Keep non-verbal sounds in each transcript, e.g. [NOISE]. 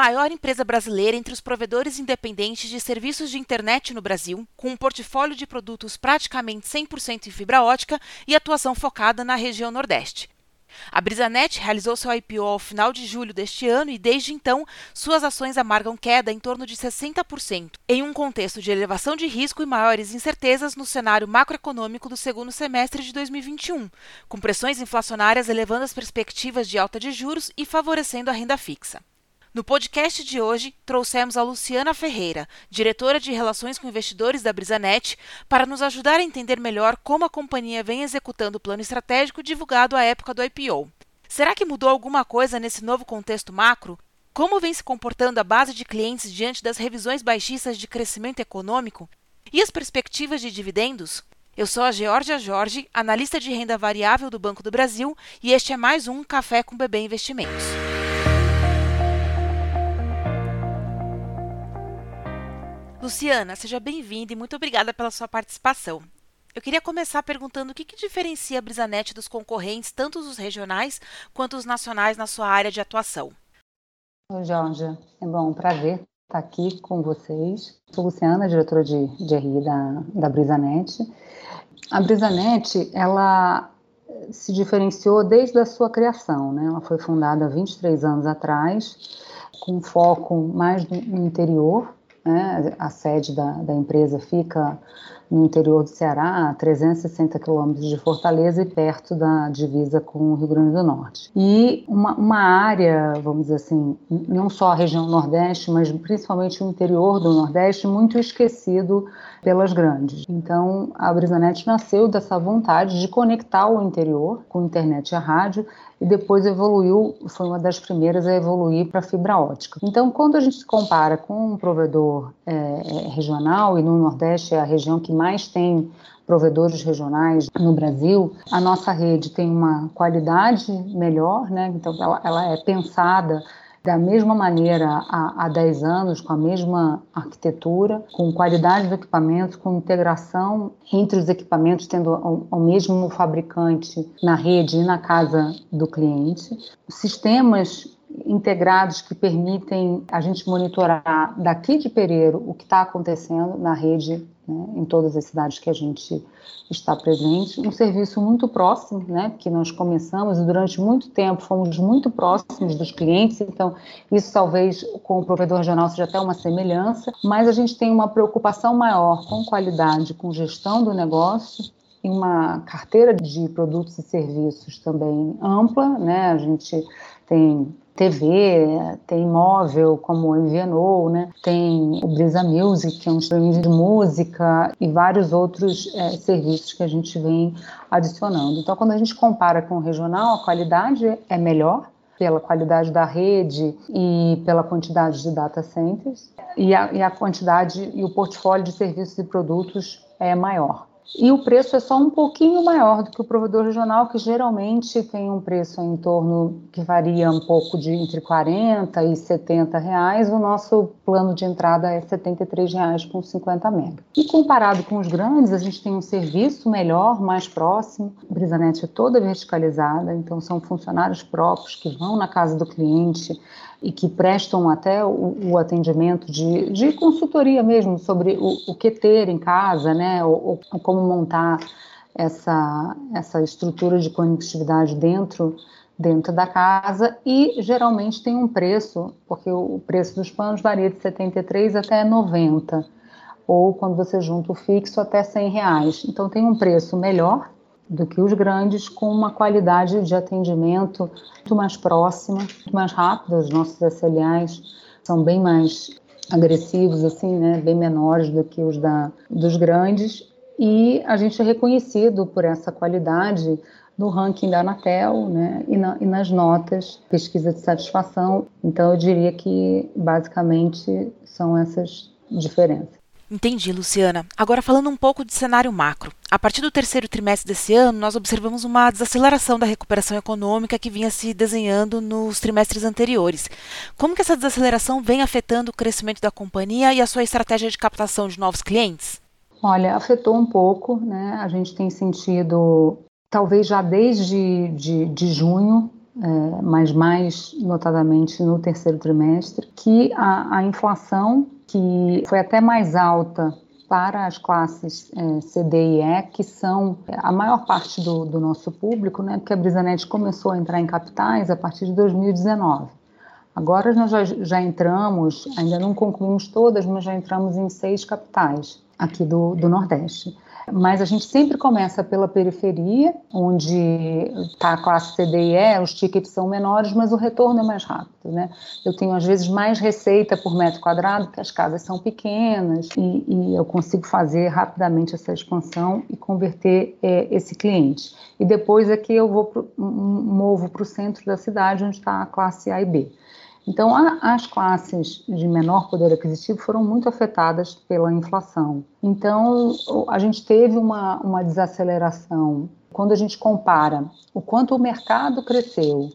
maior empresa brasileira entre os provedores independentes de serviços de internet no Brasil, com um portfólio de produtos praticamente 100% em fibra ótica e atuação focada na região Nordeste. A Brisanet realizou seu IPO ao final de julho deste ano e, desde então, suas ações amargam queda em torno de 60%, em um contexto de elevação de risco e maiores incertezas no cenário macroeconômico do segundo semestre de 2021, com pressões inflacionárias elevando as perspectivas de alta de juros e favorecendo a renda fixa. No podcast de hoje, trouxemos a Luciana Ferreira, diretora de Relações com Investidores da Brisanet, para nos ajudar a entender melhor como a companhia vem executando o plano estratégico divulgado à época do IPO. Será que mudou alguma coisa nesse novo contexto macro? Como vem se comportando a base de clientes diante das revisões baixistas de crescimento econômico? E as perspectivas de dividendos? Eu sou a Georgia Jorge, analista de renda variável do Banco do Brasil, e este é mais um Café com Bebê Investimentos. Luciana, seja bem-vinda e muito obrigada pela sua participação. Eu queria começar perguntando o que, que diferencia a Brisanet dos concorrentes, tanto os regionais quanto os nacionais, na sua área de atuação. Oi, Jorge. É bom, um prazer estar aqui com vocês. Sou Luciana, diretora de, de RI da, da Brisanet. A Brisanet, ela se diferenciou desde a sua criação, né? Ela foi fundada há 23 anos atrás, com foco mais no interior, né? A sede da, da empresa fica no interior do Ceará, a 360 quilômetros de Fortaleza e perto da divisa com o Rio Grande do Norte. E uma, uma, área, vamos dizer assim, não só a região Nordeste, mas principalmente o interior do Nordeste, muito esquecido pelas grandes. Então, a Brisanet nasceu dessa vontade de conectar o interior com internet e a rádio e depois evoluiu, foi uma das primeiras a evoluir para fibra ótica. Então, quando a gente se compara com um provedor é, é, regional, e no Nordeste é a região que mais tem provedores regionais no Brasil, a nossa rede tem uma qualidade melhor, né? então ela, ela é pensada da mesma maneira há, há 10 anos, com a mesma arquitetura, com qualidade do equipamento, com integração entre os equipamentos, tendo o, mesmo fabricante na rede e na casa do cliente. Sistemas integrados que permitem a gente monitorar daqui de Pereiro o que está acontecendo na rede né, em todas as cidades que a gente está presente. Um serviço muito próximo, né, que nós começamos e durante muito tempo fomos muito próximos dos clientes, então isso talvez com o provedor regional seja até uma semelhança, mas a gente tem uma preocupação maior com qualidade, com gestão do negócio e uma carteira de produtos e serviços também ampla, né? A gente tem TV, tem móvel como o MVNO, né? tem o Brisa Music, que é um streaming de música e vários outros é, serviços que a gente vem adicionando. Então, quando a gente compara com o regional, a qualidade é melhor, pela qualidade da rede e pela quantidade de data centers, e a, e a quantidade e o portfólio de serviços e produtos é maior e o preço é só um pouquinho maior do que o provedor regional, que geralmente tem um preço em torno que varia um pouco de entre 40 e 70 reais. O nosso plano de entrada é 73 reais com 50 mega. E comparado com os grandes, a gente tem um serviço melhor, mais próximo. A Brisanet é toda verticalizada, então são funcionários próprios que vão na casa do cliente e que prestam até o, o atendimento de, de, consultoria mesmo sobre o, o, que ter em casa, né, ou, ou como montar essa, essa estrutura de conectividade dentro dentro da casa e geralmente tem um preço, porque o preço dos planos varia de 73 até 90, ou quando você junta o fixo até 100 reais. Então tem um preço melhor do que os grandes, com uma qualidade de atendimento muito mais próxima, muito mais rápida. Os nossos SLAs são bem mais agressivos, assim, né, bem menores do que os da, dos grandes. E a gente é reconhecido por essa qualidade no ranking da Anatel né, e, na, e nas notas, pesquisa de satisfação. Então, eu diria que basicamente são essas diferenças. Entendi, Luciana. Agora falando um pouco de cenário macro. A partir do terceiro trimestre desse ano, nós observamos uma desaceleração da recuperação econômica que vinha se desenhando nos trimestres anteriores. Como que essa desaceleração vem afetando o crescimento da companhia e a sua estratégia de captação de novos clientes? Olha, afetou um pouco, né? A gente tem sentido, talvez já desde de, de junho, é, mas mais notadamente no terceiro trimestre, que a, a inflação, que foi até mais alta para as classes é, C, D e E, que são a maior parte do, do nosso público, né, porque a Brisanet começou a entrar em capitais a partir de 2019. Agora nós já, já entramos, ainda não concluímos todas, mas já entramos em seis capitais aqui do, do Nordeste. Mas a gente sempre começa pela periferia, onde está a classe C, D e E, os tickets são menores, mas o retorno é mais rápido. Né? Eu tenho, às vezes, mais receita por metro quadrado, porque as casas são pequenas, e, e eu consigo fazer rapidamente essa expansão e converter é, esse cliente. E depois aqui eu vou pro, movo para o centro da cidade, onde está a classe A e B. Então, a, as classes de menor poder aquisitivo foram muito afetadas pela inflação. Então, a gente teve uma, uma desaceleração. Quando a gente compara o quanto o mercado cresceu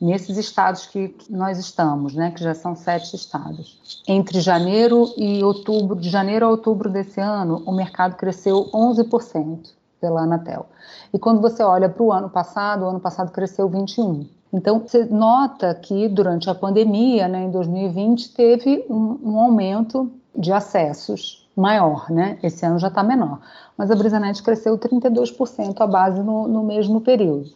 nesses estados que nós estamos, né, que já são sete estados. Entre janeiro e outubro, de janeiro a outubro desse ano, o mercado cresceu 11% pela Anatel. E quando você olha para o ano passado, o ano passado cresceu 21%. Então, você nota que durante a pandemia, né, em 2020, teve um, um aumento de acessos maior, né? Esse ano já está menor. Mas a Brisanet cresceu 32% a base no, no mesmo período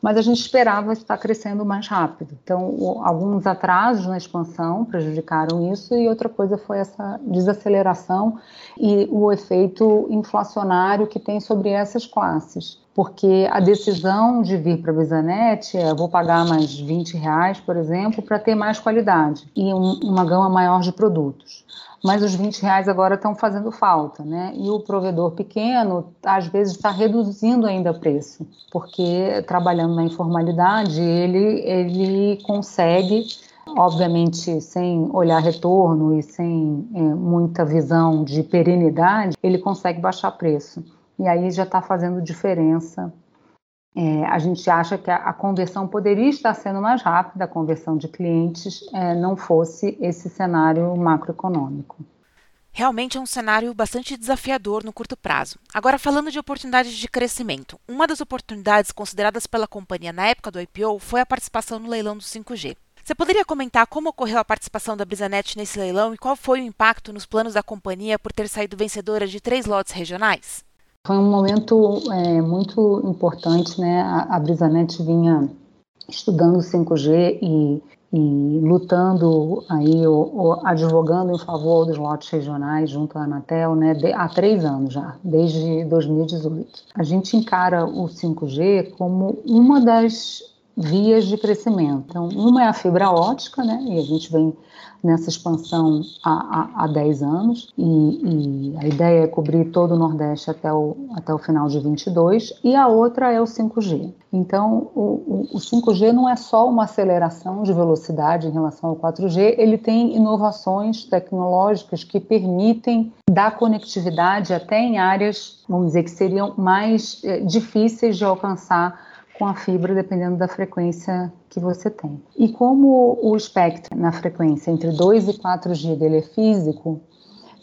mas a gente esperava estar crescendo mais rápido. Então, alguns atrasos na expansão prejudicaram isso, e outra coisa foi essa desaceleração e o efeito inflacionário que tem sobre essas classes. Porque a decisão de vir para a Bizanet é: vou pagar mais 20 reais, por exemplo, para ter mais qualidade e um, uma gama maior de produtos mas os 20 reais agora estão fazendo falta, né? E o provedor pequeno, às vezes, está reduzindo ainda o preço, porque trabalhando na informalidade, ele, ele consegue, obviamente, sem olhar retorno e sem é, muita visão de perenidade, ele consegue baixar preço. E aí já está fazendo diferença é, a gente acha que a, a, conversão poderia estar sendo mais rápida, a conversão de clientes, é, não fosse esse cenário macroeconômico. Realmente é um cenário bastante desafiador no curto prazo. Agora, falando de oportunidades de crescimento, uma das oportunidades consideradas pela companhia na época do IPO foi a participação no leilão do 5G. Você poderia comentar como ocorreu a participação da Brisanet nesse leilão e qual foi o impacto nos planos da companhia por ter saído vencedora de três lotes regionais? Foi um momento é, muito importante, né? A, a Brisanet vinha estudando 5G e, e lutando aí, ou, ou, advogando em favor dos lotes regionais junto à Anatel, né? De, há três anos já, desde 2018. A gente encara o 5G como uma das vias de crescimento. Então, uma é a fibra ótica, né? E a gente vem nessa expansão há, há, há 10 anos e, e, a ideia é cobrir todo o Nordeste até o, até o final de 22 e a outra é o 5G. Então, o, o, o 5G não é só uma aceleração de velocidade em relação ao 4G, ele tem inovações tecnológicas que permitem dar conectividade até em áreas, vamos dizer, que seriam mais é, difíceis de alcançar com a fibra, dependendo da frequência que você tem. E como o espectro na frequência entre 2 e 4 G dele é físico,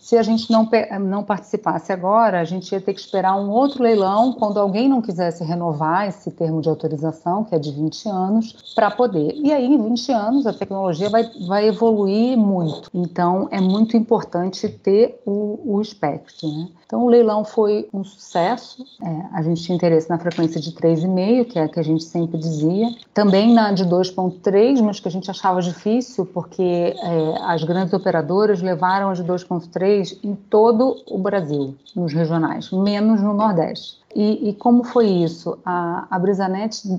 se a gente não, não participasse agora, a gente ia ter que esperar um outro leilão quando alguém não quisesse renovar esse termo de autorização, que é de 20 anos, para poder. E aí, em 20 anos, a tecnologia vai, vai evoluir muito. Então, é muito importante ter o, o espectro. Né? Então, o leilão foi um sucesso. É, a gente tinha interesse na frequência de 3,5, que é a que a gente sempre dizia. Também na de 2,3, mas que a gente achava difícil, porque é, as grandes operadoras levaram a de 2,3 em todo o Brasil, nos regionais, menos no Nordeste. E, e, como foi isso? A, a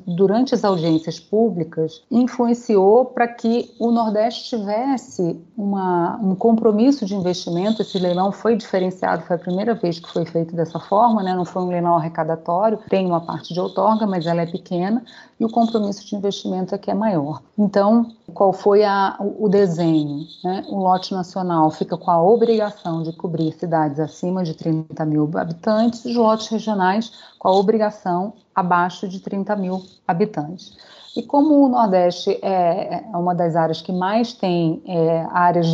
durante as audiências públicas, influenciou para que o Nordeste tivesse uma, um compromisso de investimento. Esse leilão foi diferenciado, foi a primeira vez que foi feito dessa forma, né? não foi um leilão arrecadatório, tem uma parte de outorga, mas ela é pequena, e o compromisso de investimento é que é maior. Então, qual foi a, o desenho? Né? O lote nacional fica com a obrigação de cobrir cidades acima de 30 mil habitantes, os lotes regionais com com a obrigação abaixo de 30 mil habitantes. E como o Nordeste é, é uma das áreas que mais tem é, áreas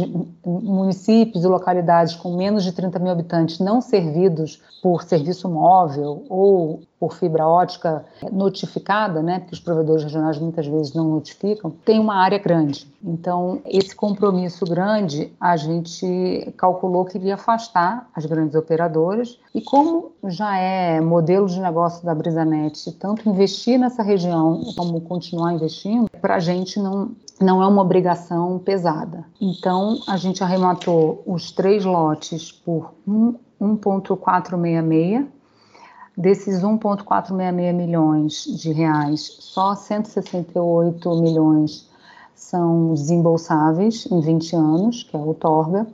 municípios e localidades com menos de 30 mil habitantes não servidos por serviço móvel ou por fibra ótica notificada, né, porque os provedores regionais muitas vezes não notificam, tem uma área grande. Então, esse compromisso grande, a gente calculou que iria afastar as grandes operadoras. E como já é modelo de negócio da Brisanet, tanto investir nessa região como continuar investindo, para a gente não, não é uma obrigação pesada. Então, a gente arrematou os três lotes por 1,466 Desses 1,466 milhões de reais, só 168 milhões são desembolsáveis em 20 anos, que é o Torga,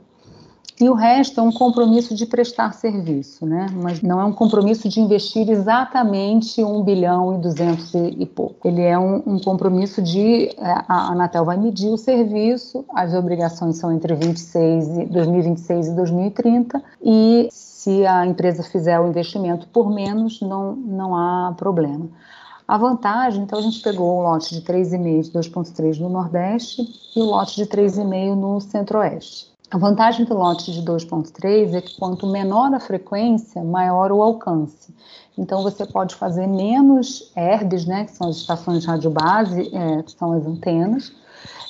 e o resto é um compromisso de prestar serviço, né? Mas não é um compromisso de investir exatamente 1 bilhão e 200 e, pouco. Ele é um, um compromisso de é, a Anatel vai medir o serviço, as obrigações são entre 26 e 2026 e 2030 e se a empresa fizer o investimento por menos, não, não há problema. A vantagem, então, a gente pegou o lote de 3,5 de 2,3 no Nordeste e o lote de 3,5 no Centro-Oeste. A vantagem do lote de 2,3 é que quanto menor a frequência, maior o alcance. Então, você pode fazer menos ERBs, né, que são as estações de rádio base, é, que são as antenas,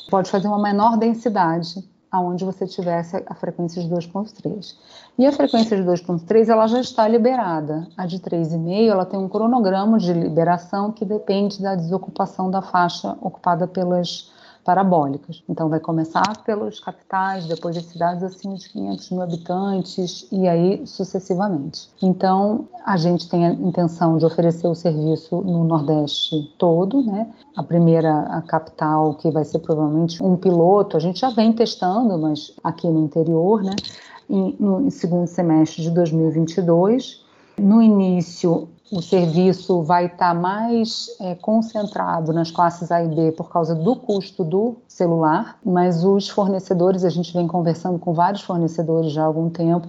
pode fazer uma menor densidade aonde você tivesse a frequência de 2.3. E a frequência de 2.3 ela já está liberada. A de 3,5 ela tem um cronograma de liberação que depende da desocupação da faixa ocupada pelas parabólicas. Então, vai começar pelos capitais, depois as cidades acima de 500 mil habitantes e aí sucessivamente. Então, a gente tem a intenção de oferecer o serviço no Nordeste todo, né? A primeira a capital, que vai ser provavelmente um piloto, a gente já vem testando, mas aqui no interior, né? Em, no segundo semestre de 2022. No início, o serviço vai estar mais é, concentrado nas classes A e B por causa do custo do celular, mas os fornecedores, a gente vem conversando com vários fornecedores já há algum tempo,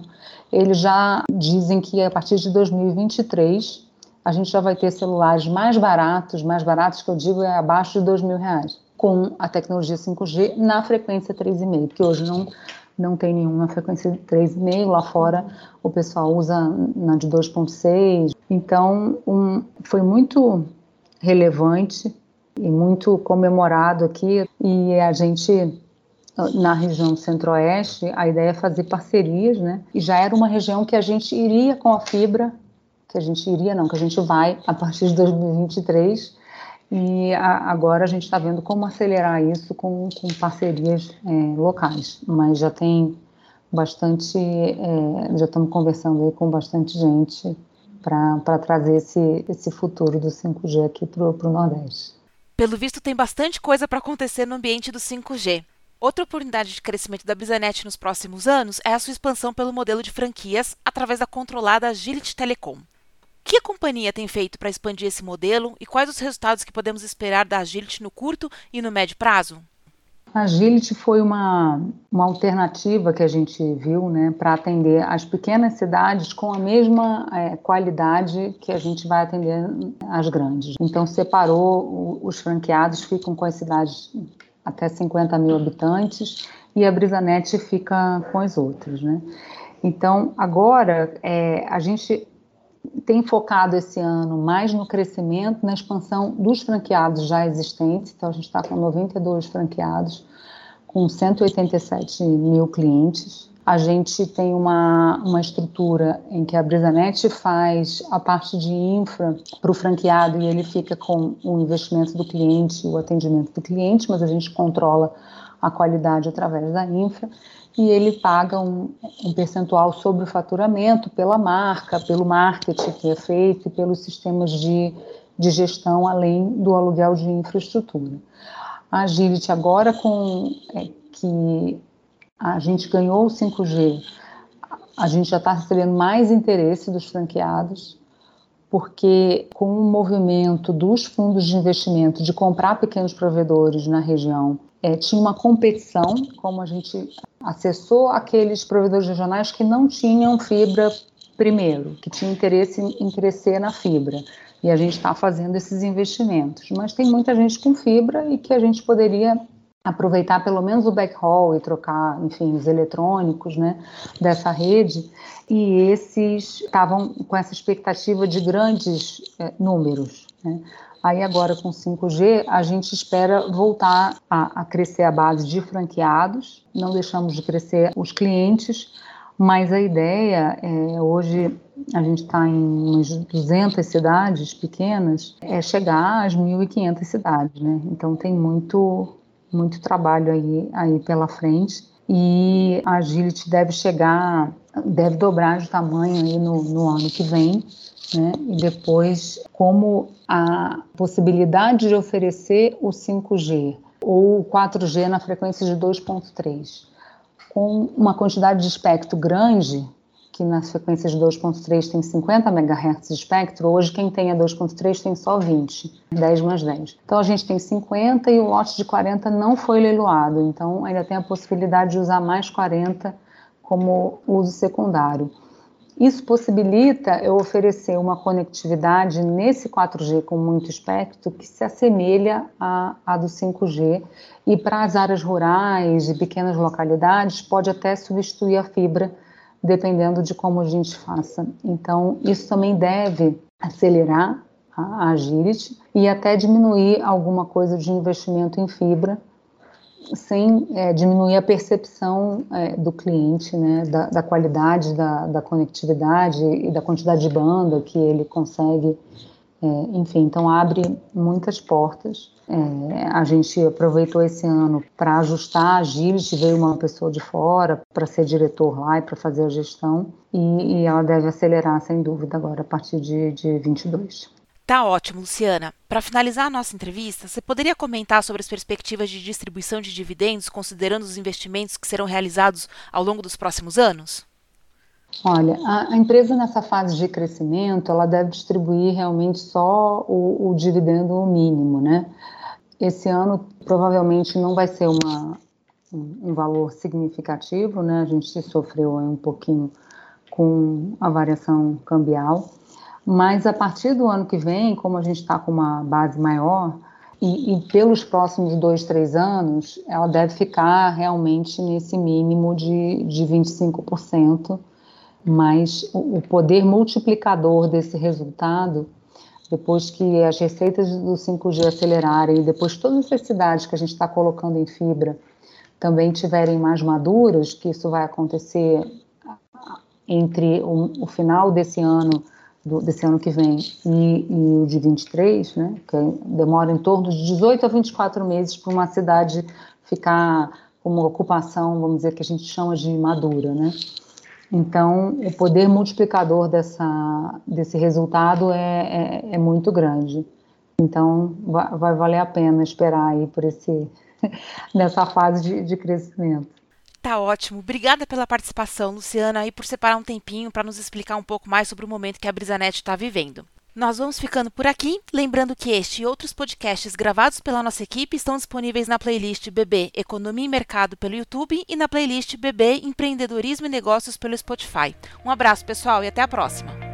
eles já dizem que a partir de 2023 a gente já vai ter celulares mais baratos, mais baratos que eu digo é abaixo de dois mil reais, com a tecnologia 5G na frequência 3,5, porque hoje não não tem nenhuma frequência de 3,5, lá fora o pessoal usa na de 2,6. Então, um, foi muito relevante e muito comemorado aqui. E a gente, na região centro-oeste, a ideia é fazer parcerias, né? E já era uma região que a gente iria com a fibra, que a gente iria, não, que a gente vai a partir de 2023 e a, agora a gente está vendo como acelerar isso com, com parcerias é, locais, mas já tem bastante, é, já estamos conversando aí com bastante gente para trazer esse, esse futuro do 5G aqui para o Nordeste. Pelo visto, tem bastante coisa para acontecer no ambiente do 5G. Outra oportunidade de crescimento da Bizanet nos próximos anos é a sua expansão pelo modelo de franquias através da controlada Agility Telecom que a companhia tem feito para expandir esse modelo e quais os resultados que podemos esperar da Agility no curto e no médio prazo? A Agility foi uma, uma alternativa que a gente viu né, para atender as pequenas cidades com a mesma é, qualidade que a gente vai atender as grandes. Então, separou, os franqueados ficam com as cidades até 50 mil habitantes e a Brisanet fica com as outras. Né? Então, agora, é, a gente tem focado esse ano mais no crescimento, na expansão dos franqueados já existentes. Então, a gente está com 92 franqueados, com 187 mil clientes. A gente tem uma, uma estrutura em que a Brisanet faz a parte de infra para o franqueado e ele fica com o investimento do cliente, o atendimento do cliente, mas a gente controla a qualidade através da infra e ele paga um, um, percentual sobre o faturamento pela marca, pelo marketing que é feito e pelos sistemas de, de gestão, além do aluguel de infraestrutura. A Agility agora com é, que a gente ganhou o 5G, a gente já está recebendo mais interesse dos franqueados, porque com o movimento dos fundos de investimento de comprar pequenos provedores na região é, tinha uma competição, como a gente acessou aqueles provedores regionais que não tinham fibra primeiro, que tinha interesse em, em crescer na fibra. E a gente está fazendo esses investimentos. Mas tem muita gente com fibra e que a gente poderia aproveitar pelo menos o backhaul e trocar, enfim, os eletrônicos, né, dessa rede. E esses estavam com essa expectativa de grandes é, números. Né? Aí agora com 5G a gente espera voltar a, a crescer a base de franqueados, não deixamos de crescer os clientes, mas a ideia é hoje a gente está em umas 200 cidades pequenas, é chegar às 1.500 cidades, né? Então tem muito muito trabalho aí, aí pela frente e a Agility deve chegar, deve dobrar de tamanho aí no, no ano que vem, né? E depois, como a possibilidade de oferecer o 5G ou o 4G na frequência de 2.3 com uma quantidade de espectro grande, que nas frequências de 2.3 tem 50 MHz de espectro, hoje quem tem a 2.3 tem só 20, 10 mais 10. Então a gente tem 50 e o lote de 40 não foi leiloado, então ainda tem a possibilidade de usar mais 40 como uso secundário. Isso possibilita eu oferecer uma conectividade nesse 4G com muito espectro que se assemelha à, à do 5G e para as áreas rurais e pequenas localidades pode até substituir a fibra dependendo de como a gente faça. Então, isso também deve acelerar a agility e até diminuir alguma coisa de investimento em fibra, sem é, diminuir a percepção é, do cliente, né, da, da qualidade da, da, conectividade e da quantidade de banda que ele consegue. É, enfim, então abre muitas portas. É, a gente aproveitou esse ano para ajustar a agility, veio uma pessoa de fora para ser diretor lá e para fazer a gestão, e, e, ela deve acelerar, sem dúvida, agora a partir de, de 22. Tá ótimo, Luciana. Para finalizar a nossa entrevista, você poderia comentar sobre as perspectivas de distribuição de dividendos, considerando os investimentos que serão realizados ao longo dos próximos anos? Olha, a, empresa nessa fase de crescimento, ela deve distribuir realmente só o, o dividendo mínimo, né? Esse ano provavelmente não vai ser uma, um, um valor significativo, né? A gente sofreu um pouquinho com a variação cambial, mas a partir do ano que vem, como a gente está com uma base maior, e, e, pelos próximos dois, três anos, ela deve ficar realmente nesse mínimo de, de 25%, mas o, o poder multiplicador desse resultado depois que as receitas do 5G acelerarem, depois todas as cidades que a gente está colocando em fibra também tiverem mais maduras, que isso vai acontecer entre o, o final desse ano, do, desse ano que vem, e, e, o de 23, né, que demora em torno de 18 a 24 meses para uma cidade ficar com uma ocupação, vamos dizer, que a gente chama de madura, né? Então, o poder multiplicador dessa, desse resultado é, é, é muito grande. Então, vai, vai, valer a pena esperar aí por esse, [LAUGHS] nessa fase de, de crescimento. Tá ótimo. Obrigada pela participação, Luciana, e por separar um tempinho para nos explicar um pouco mais sobre o momento que a Brisanet está vivendo. Nós vamos ficando por aqui, lembrando que este e outros podcasts gravados pela nossa equipe estão disponíveis na playlist BB Economia e Mercado pelo YouTube e na playlist BB Empreendedorismo e Negócios pelo Spotify. Um abraço, pessoal, e até a próxima!